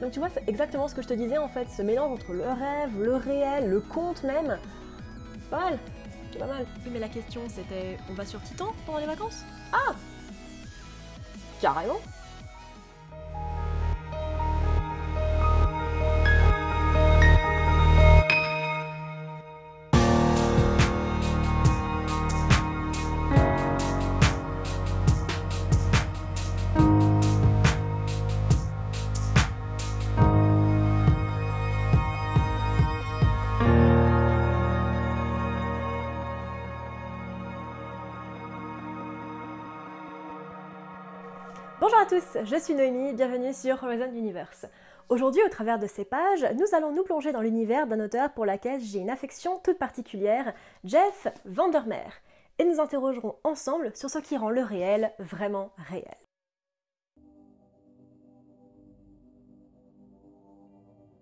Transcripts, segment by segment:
Donc tu vois, c'est exactement ce que je te disais en fait, ce mélange entre le rêve, le réel, le conte même. Pas mal, c'est pas mal. Mais la question c'était on va sur Titan pendant les vacances? Ah Carrément tous, je suis Noémie, bienvenue sur Horizon Universe. Aujourd'hui, au travers de ces pages, nous allons nous plonger dans l'univers d'un auteur pour lequel j'ai une affection toute particulière, Jeff Vandermeer, et nous interrogerons ensemble sur ce qui rend le réel vraiment réel.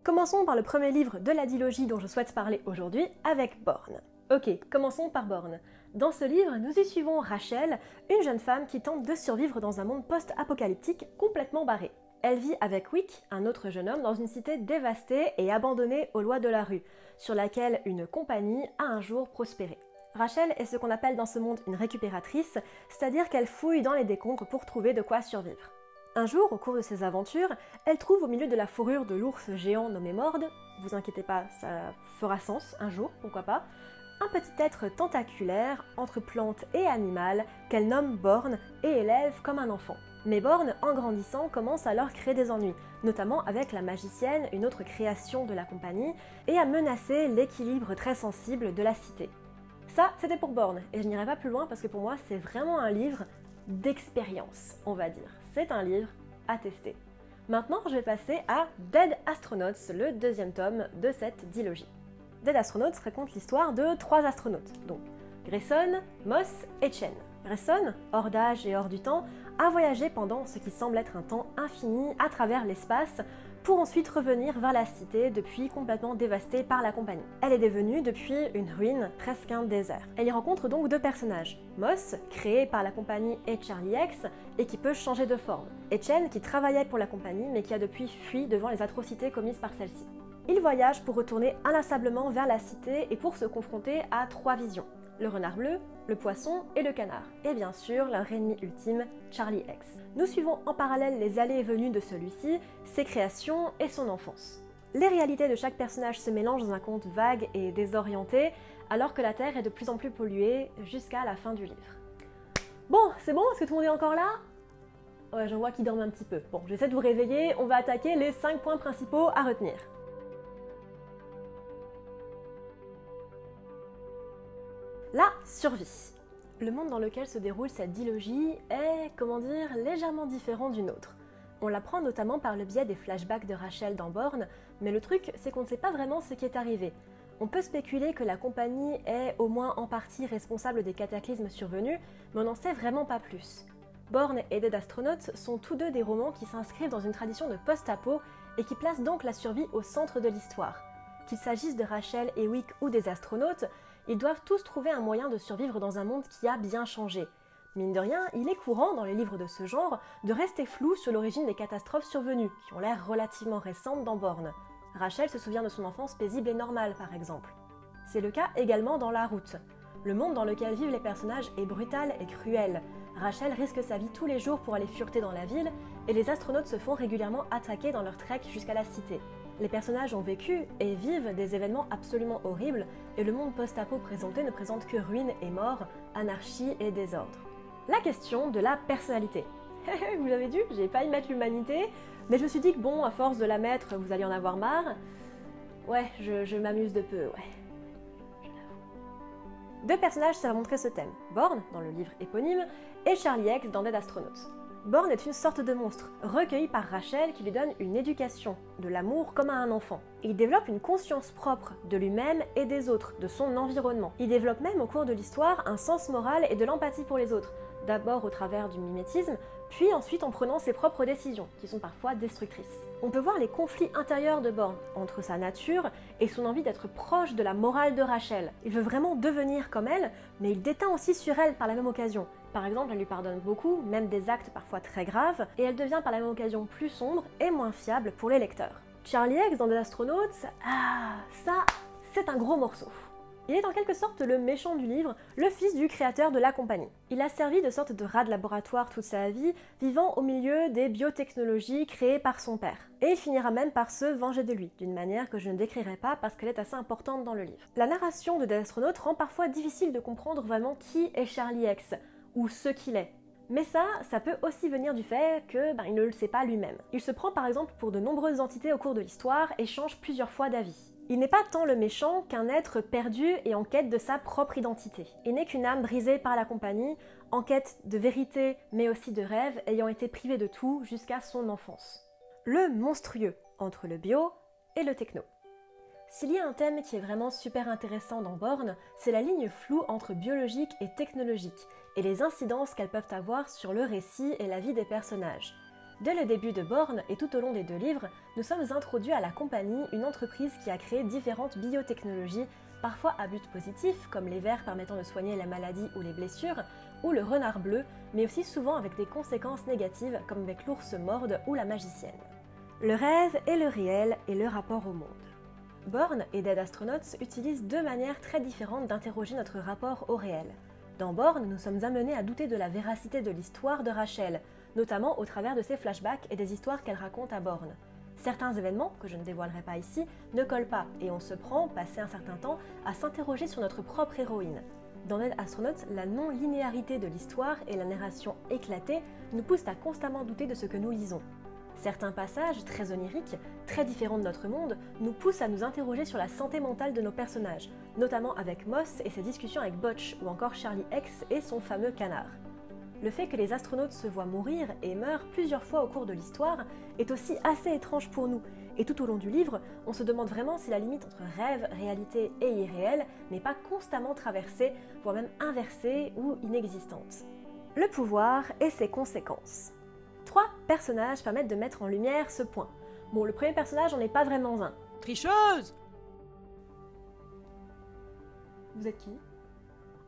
Commençons par le premier livre de la dilogie dont je souhaite parler aujourd'hui, avec Born. Ok, commençons par Born. Dans ce livre, nous y suivons Rachel, une jeune femme qui tente de survivre dans un monde post-apocalyptique complètement barré. Elle vit avec Wick, un autre jeune homme, dans une cité dévastée et abandonnée aux lois de la rue, sur laquelle une compagnie a un jour prospéré. Rachel est ce qu'on appelle dans ce monde une récupératrice, c'est-à-dire qu'elle fouille dans les décombres pour trouver de quoi survivre. Un jour, au cours de ses aventures, elle trouve au milieu de la fourrure de l'ours géant nommé Mord, vous inquiétez pas, ça fera sens un jour, pourquoi pas, un petit être tentaculaire entre plante et animal qu'elle nomme Born et élève comme un enfant. Mais Born, en grandissant, commence alors à créer des ennuis, notamment avec la magicienne, une autre création de la compagnie, et à menacer l'équilibre très sensible de la cité. Ça, c'était pour Born, et je n'irai pas plus loin parce que pour moi, c'est vraiment un livre d'expérience, on va dire. C'est un livre à tester. Maintenant, je vais passer à Dead Astronauts, le deuxième tome de cette dilogie. Dead Astronauts raconte l'histoire de trois astronautes, donc Grayson, Moss et Chen. Grayson, hors d'âge et hors du temps, a voyagé pendant ce qui semble être un temps infini à travers l'espace pour ensuite revenir vers la cité depuis complètement dévastée par la compagnie. Elle est devenue depuis une ruine, presque un désert. Elle y rencontre donc deux personnages, Moss, créé par la compagnie et Charlie X, et qui peut changer de forme, et Chen, qui travaillait pour la compagnie mais qui a depuis fui devant les atrocités commises par celle-ci. Ils voyagent pour retourner inlassablement vers la cité et pour se confronter à trois visions. Le renard bleu, le poisson et le canard. Et bien sûr, leur ennemi ultime, Charlie X. Nous suivons en parallèle les allées et venues de celui-ci, ses créations et son enfance. Les réalités de chaque personnage se mélangent dans un conte vague et désorienté, alors que la Terre est de plus en plus polluée jusqu'à la fin du livre. Bon, c'est bon Est-ce que tout le monde est encore là? Ouais, j'en vois qui dorment un petit peu. Bon, j'essaie de vous réveiller, on va attaquer les 5 points principaux à retenir. La survie. Le monde dans lequel se déroule cette dilogie est, comment dire, légèrement différent du nôtre. On l'apprend notamment par le biais des flashbacks de Rachel dans Born, mais le truc, c'est qu'on ne sait pas vraiment ce qui est arrivé. On peut spéculer que la compagnie est au moins en partie responsable des cataclysmes survenus, mais on n'en sait vraiment pas plus. Born et Dead Astronauts sont tous deux des romans qui s'inscrivent dans une tradition de post-apo et qui placent donc la survie au centre de l'histoire. Qu'il s'agisse de Rachel et Wick ou des astronautes, ils doivent tous trouver un moyen de survivre dans un monde qui a bien changé. Mine de rien, il est courant dans les livres de ce genre de rester flou sur l'origine des catastrophes survenues, qui ont l'air relativement récentes dans Borne. Rachel se souvient de son enfance paisible et normale, par exemple. C'est le cas également dans La Route. Le monde dans lequel vivent les personnages est brutal et cruel. Rachel risque sa vie tous les jours pour aller fureter dans la ville, et les astronautes se font régulièrement attaquer dans leur trek jusqu'à la cité. Les personnages ont vécu et vivent des événements absolument horribles, et le monde post-apo présenté ne présente que ruines et morts, anarchie et désordre. La question de la personnalité. vous l'avez vu, j'ai pas y mettre l'humanité, mais je me suis dit que bon, à force de la mettre, vous alliez en avoir marre. Ouais, je, je m'amuse de peu, ouais. Deux personnages servent à montrer ce thème, Born, dans le livre éponyme, et Charlie X dans Dead Astronauts. Born est une sorte de monstre, recueilli par Rachel qui lui donne une éducation, de l'amour comme à un enfant. Il développe une conscience propre de lui-même et des autres, de son environnement. Il développe même au cours de l'histoire un sens moral et de l'empathie pour les autres, d'abord au travers du mimétisme, puis ensuite en prenant ses propres décisions, qui sont parfois destructrices. On peut voir les conflits intérieurs de Born, entre sa nature et son envie d'être proche de la morale de Rachel. Il veut vraiment devenir comme elle, mais il déteint aussi sur elle par la même occasion, Par exemple, elle lui pardonne beaucoup, même des actes parfois très graves, et elle devient par la même occasion plus sombre et moins fiable pour les lecteurs. Charlie X dans The Astronautes, ah, ça, c'est un gros morceau. Il est en quelque sorte le méchant du livre, le fils du créateur de la compagnie. Il a servi de sorte de rat de laboratoire toute sa vie, vivant au milieu des biotechnologies créées par son père. Et il finira même par se venger de lui, d'une manière que je ne décrirai pas parce qu'elle est assez importante dans le livre. La narration de des astronautes rend parfois difficile de comprendre vraiment qui est Charlie X, ou ce qu'il est. Mais ça, ça peut aussi venir du fait que ben, il ne le sait pas lui-même. Il se prend par exemple pour de nombreuses entités au cours de l'histoire et change plusieurs fois d'avis. Il n'est pas tant le méchant qu'un être perdu et en quête de sa propre identité. Il n'est qu'une âme brisée par la compagnie, en quête de vérité mais aussi de rêve, ayant été privé de tout jusqu'à son enfance. Le monstrueux entre le bio et le techno. S'il y a un thème qui est vraiment super intéressant dans Born, c'est la ligne floue entre biologique et technologique, et les incidences qu'elles peuvent avoir sur le récit et la vie des personnages. Dès le début de Born et tout au long des deux livres, nous sommes introduits à la compagnie, une entreprise qui a créé différentes biotechnologies, parfois à but positif, comme les vers permettant de soigner la maladie ou les blessures, ou le renard bleu, mais aussi souvent avec des conséquences négatives, comme avec l'ours morde ou la magicienne. Le rêve et le réel et le rapport au monde. Born et Dead Astronauts utilisent deux manières très différentes d'interroger notre rapport au réel. Dans Born, nous sommes amenés à douter de la véracité de l'histoire de Rachel, notamment au travers de ses flashbacks et des histoires qu'elle raconte à Borne. Certains événements, que je ne dévoilerai pas ici, ne collent pas et on se prend, passé un certain temps, à s'interroger sur notre propre héroïne. Dans Ned Astronaut, la non-linéarité de l'histoire et la narration éclatée nous poussent à constamment douter de ce que nous lisons. Certains passages, très oniriques, très différents de notre monde, nous poussent à nous interroger sur la santé mentale de nos personnages, notamment avec Moss et ses discussions avec Botch ou encore Charlie X et son fameux canard. Le fait que les astronautes se voient mourir et meurent plusieurs fois au cours de l'histoire est aussi assez étrange pour nous, et tout au long du livre, on se demande vraiment si la limite entre rêve, réalité et irréel n'est pas constamment traversée, voire même inversée ou inexistante. Le pouvoir et ses conséquences. Trois personnages permettent de mettre en lumière ce point. Bon, le premier personnage, on n'est pas vraiment un. Tricheuse Vous êtes qui?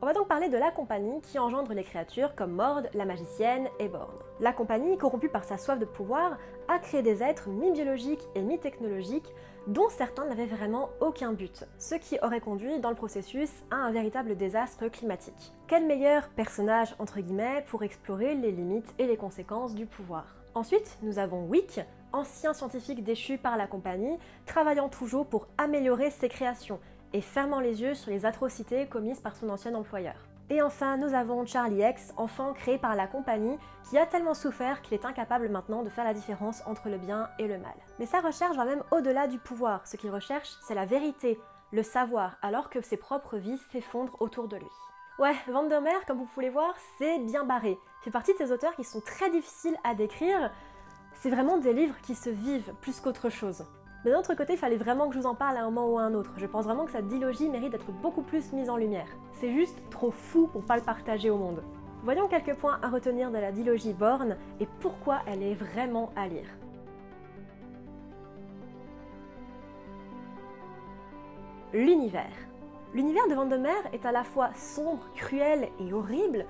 On va donc parler de la compagnie qui engendre les créatures comme Mord, la magicienne et Born. La compagnie, corrompue par sa soif de pouvoir, a créé des êtres mi-biologiques et mi-technologiques dont certains n'avaient vraiment aucun but, ce qui aurait conduit dans le processus à un véritable désastre climatique. Quel meilleur personnage entre guillemets pour explorer les limites et les conséquences du pouvoir? Ensuite, nous avons Wick, ancien scientifique déchu par la compagnie, travaillant toujours pour améliorer ses créations et fermant les yeux sur les atrocités commises par son ancien employeur. Et enfin, nous avons Charlie X, enfant créé par la compagnie, qui a tellement souffert qu'il est incapable maintenant de faire la différence entre le bien et le mal. Mais sa recherche va même au-delà du pouvoir. Ce qu'il recherche, c'est la vérité, le savoir, alors que ses propres vies s'effondrent autour de lui. Ouais, Vandermeer, comme vous pouvez voir, c'est bien barré. Fait partie de ces auteurs qui sont très difficiles à décrire. C'est vraiment des livres qui se vivent plus qu'autre chose. Mais d'un autre côté, il fallait vraiment que je vous en parle à un moment ou à un autre. Je pense vraiment que sa dilogie mérite d'être beaucoup plus mise en lumière. C'est juste trop fou pour pas le partager au monde. Voyons quelques points à retenir de la dilogie Born et pourquoi elle est vraiment à lire. L'univers. L'univers de Vandemer est à la fois sombre, cruel et horrible,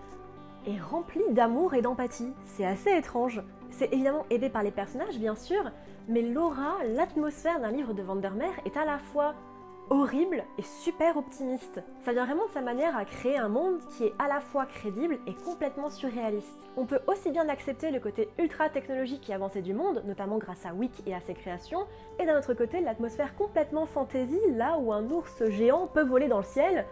et rempli d'amour et d'empathie. C'est assez étrange. C'est évidemment aidé par les personnages, bien sûr, mais l'aura, l'atmosphère d'un livre de Vandermeer est à la fois horrible et super optimiste. Ça vient vraiment de sa manière à créer un monde qui est à la fois crédible et complètement surréaliste. On peut aussi bien accepter le côté ultra technologique et avancé du monde, notamment grâce à Wick et à ses créations, et d'un autre côté l'atmosphère complètement fantasy, là où un ours géant peut voler dans le ciel,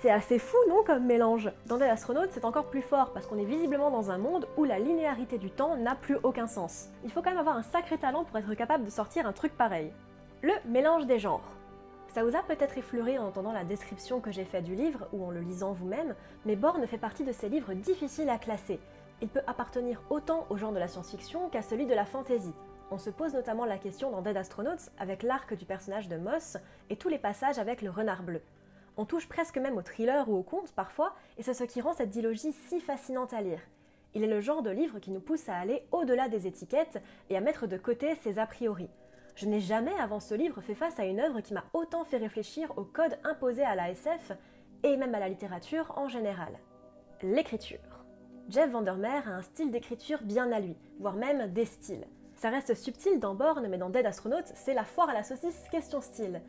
c'est assez fou, non, comme mélange Dans Dead Astronaut, c'est encore plus fort parce qu'on est visiblement dans un monde où la linéarité du temps n'a plus aucun sens. Il faut quand même avoir un sacré talent pour être capable de sortir un truc pareil. Le mélange des genres. Ça vous a peut-être effleuré en entendant la description que j'ai faite du livre ou en le lisant vous-même, mais Born fait partie de ces livres difficiles à classer. Il peut appartenir autant au genre de la science-fiction qu'à celui de la fantasy. On se pose notamment la question dans Dead Astronauts avec l'arc du personnage de Moss et tous les passages avec le renard bleu. On touche presque même au thriller ou au conte parfois, et c'est ce qui rend cette dilogie si fascinante à lire. Il est le genre de livre qui nous pousse à aller au-delà des étiquettes et à mettre de côté ses a priori. Je n'ai jamais avant ce livre fait face à une œuvre qui m'a autant fait réfléchir aux codes imposés à la SF et même à la littérature en général. L'écriture. Jeff Vandermeer a un style d'écriture bien à lui, voire même des styles. Ça reste subtil dans Born, mais dans Dead Astronaut, c'est la foire à la saucisse question style.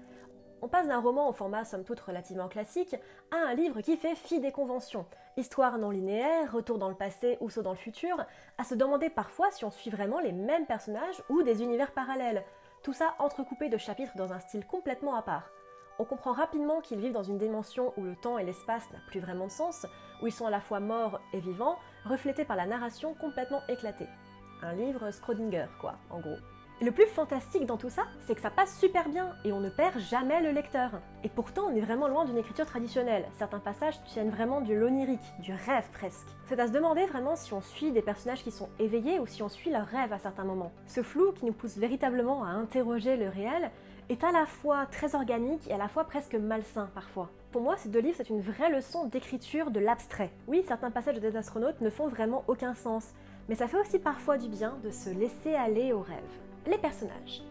On passe d'un roman au format somme toute relativement classique à un livre qui fait fi des conventions. Histoire non linéaire, retour dans le passé ou saut dans le futur, à se demander parfois si on suit vraiment les mêmes personnages ou des univers parallèles. Tout ça entrecoupé de chapitres dans un style complètement à part. On comprend rapidement qu'ils vivent dans une dimension où le temps et l'espace n'ont plus vraiment de sens, où ils sont à la fois morts et vivants, reflétés par la narration complètement éclatée. Un livre Schrödinger, quoi, en gros. Le plus fantastique dans tout ça, c'est que ça passe super bien et on ne perd jamais le lecteur. Et pourtant, on est vraiment loin d'une écriture traditionnelle. Certains passages tiennent vraiment du l'onirique, du rêve presque. C'est à se demander vraiment si on suit des personnages qui sont éveillés ou si on suit leur rêve à certains moments. Ce flou qui nous pousse véritablement à interroger le réel est à la fois très organique et à la fois presque malsain parfois. Pour moi, ces deux livres, c'est une vraie leçon d'écriture de l'abstrait. Oui, certains passages des astronautes ne font vraiment aucun sens, mais ça fait aussi parfois du bien de se laisser aller au rêve les personnages.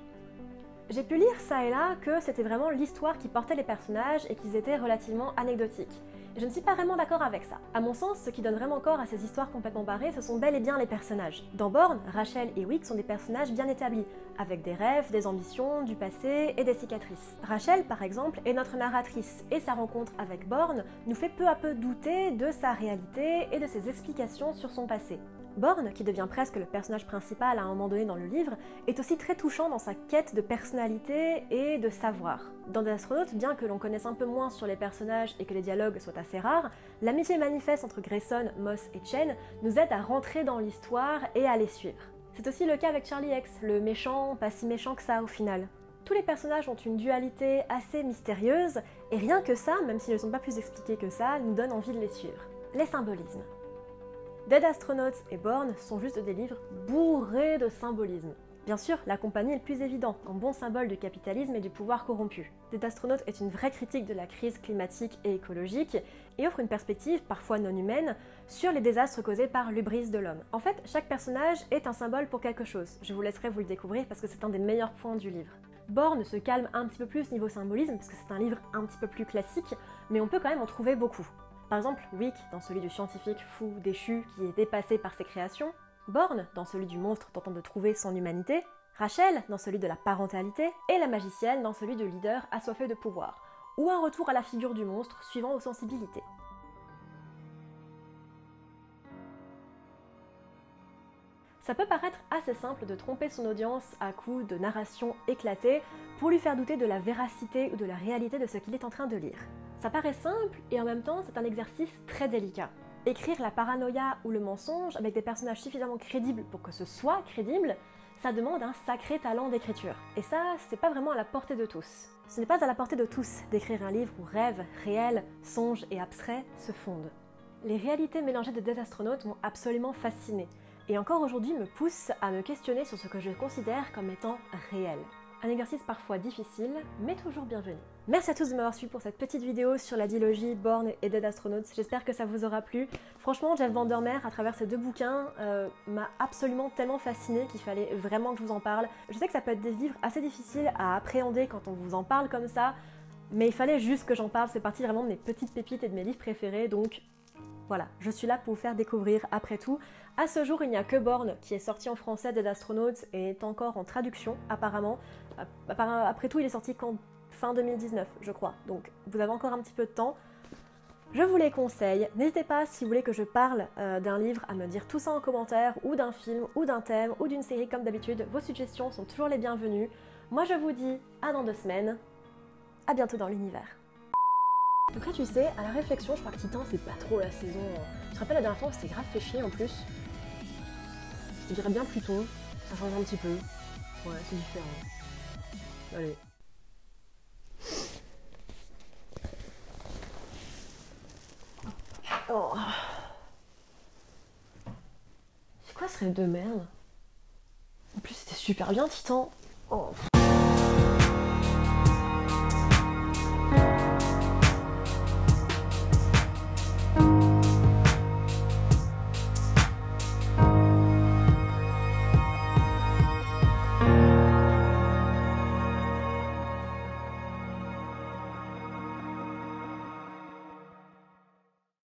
J'ai pu lire ça et là que c'était vraiment l'histoire qui portait les personnages et qu'ils étaient relativement anecdotiques. Je ne suis pas vraiment d'accord avec ça. À mon sens, ce qui donne vraiment corps à ces histoires complètement barrées, ce sont bel et bien les personnages. Dans Born, Rachel et Wick sont des personnages bien établis, avec des rêves, des ambitions, du passé et des cicatrices. Rachel, par exemple, est notre narratrice, et sa rencontre avec Born nous fait peu à peu douter de sa réalité et de ses explications sur son passé. Born, qui devient presque le personnage principal à un moment donné dans le livre, est aussi très touchant dans sa quête de personnalité et de savoir. Dans des astronautes, bien que l'on connaisse un peu moins sur les personnages et que les dialogues soient assez rares, l'amitié manifeste entre Grayson, Moss et Chen nous aide à rentrer dans l'histoire et à les suivre. C'est aussi le cas avec Charlie X, le méchant pas si méchant que ça au final. Tous les personnages ont une dualité assez mystérieuse, et rien que ça, même s'ils ne sont pas plus expliqués que ça, nous donne envie de les suivre. Les symbolismes. Dead Astronauts et Born sont juste des livres bourrés de symbolisme. Bien sûr, la compagnie est le plus évident, un bon symbole du capitalisme et du pouvoir corrompu. Dead Astronaut est une vraie critique de la crise climatique et écologique et offre une perspective, parfois non humaine, sur les désastres causés par l'ubris de l'homme. En fait, chaque personnage est un symbole pour quelque chose. Je vous laisserai vous le découvrir parce que c'est un des meilleurs points du livre. Born se calme un petit peu plus niveau symbolisme parce que c'est un livre un petit peu plus classique, mais on peut quand même en trouver beaucoup. Par exemple, Wick dans celui du scientifique fou déchu qui est dépassé par ses créations, Born dans celui du monstre tentant de trouver son humanité, Rachel dans celui de la parentalité, et la magicienne dans celui de leader assoiffé de pouvoir, ou un retour à la figure du monstre suivant aux sensibilités. Ça peut paraître assez simple de tromper son audience à coups de narration éclatée pour lui faire douter de la véracité ou de la réalité de ce qu'il est en train de lire. Ça paraît simple et en même temps c'est un exercice très délicat. Écrire la paranoïa ou le mensonge avec des personnages suffisamment crédibles pour que ce soit crédible, ça demande un sacré talent d'écriture. Et ça, c'est pas vraiment à la portée de tous. Ce n'est pas à la portée de tous d'écrire un livre où rêves, réels, songes et abstraits se fondent. Les réalités mélangées de Dead Astronautes m'ont absolument fasciné et encore aujourd'hui me poussent à me questionner sur ce que je considère comme étant réel. Un exercice parfois difficile, mais toujours bienvenu. Merci à tous de m'avoir suivi pour cette petite vidéo sur la dilogie Born et Dead Astronauts. J'espère que ça vous aura plu. Franchement, Jeff Vandermeer, à travers ces deux bouquins, euh, m'a absolument tellement fasciné qu'il fallait vraiment que je vous en parle. Je sais que ça peut être des livres assez difficiles à appréhender quand on vous en parle comme ça, mais il fallait juste que j'en parle. C'est parti vraiment de mes petites pépites et de mes livres préférés, donc voilà, je suis là pour vous faire découvrir après tout. À ce jour, il n'y a que Born qui est sorti en français des Astronauts et est encore en traduction apparemment. Après tout, il est sorti qu'en fin 2019, je crois. Donc vous avez encore un petit peu de temps. Je vous les conseille. N'hésitez pas, si vous voulez que je parle euh, d'un livre, à me dire tout ça en commentaire, ou d'un film, ou d'un thème, ou d'une série comme d'habitude. Vos suggestions sont toujours les bienvenues. Moi, je vous dis à dans deux semaines. À bientôt dans l'univers. Là, tu sais, à la réflexion, je crois que Titan, c'est pas trop la saison. Euh. Tu te rappelles la dernière fois, c'était grave fait chier en plus. Je dirais bien Pluton, ça change un petit peu. Ouais, c'est différent. Allez. Oh. C'est quoi ce rêve de merde? En plus, c'était super bien, Titan. Oh.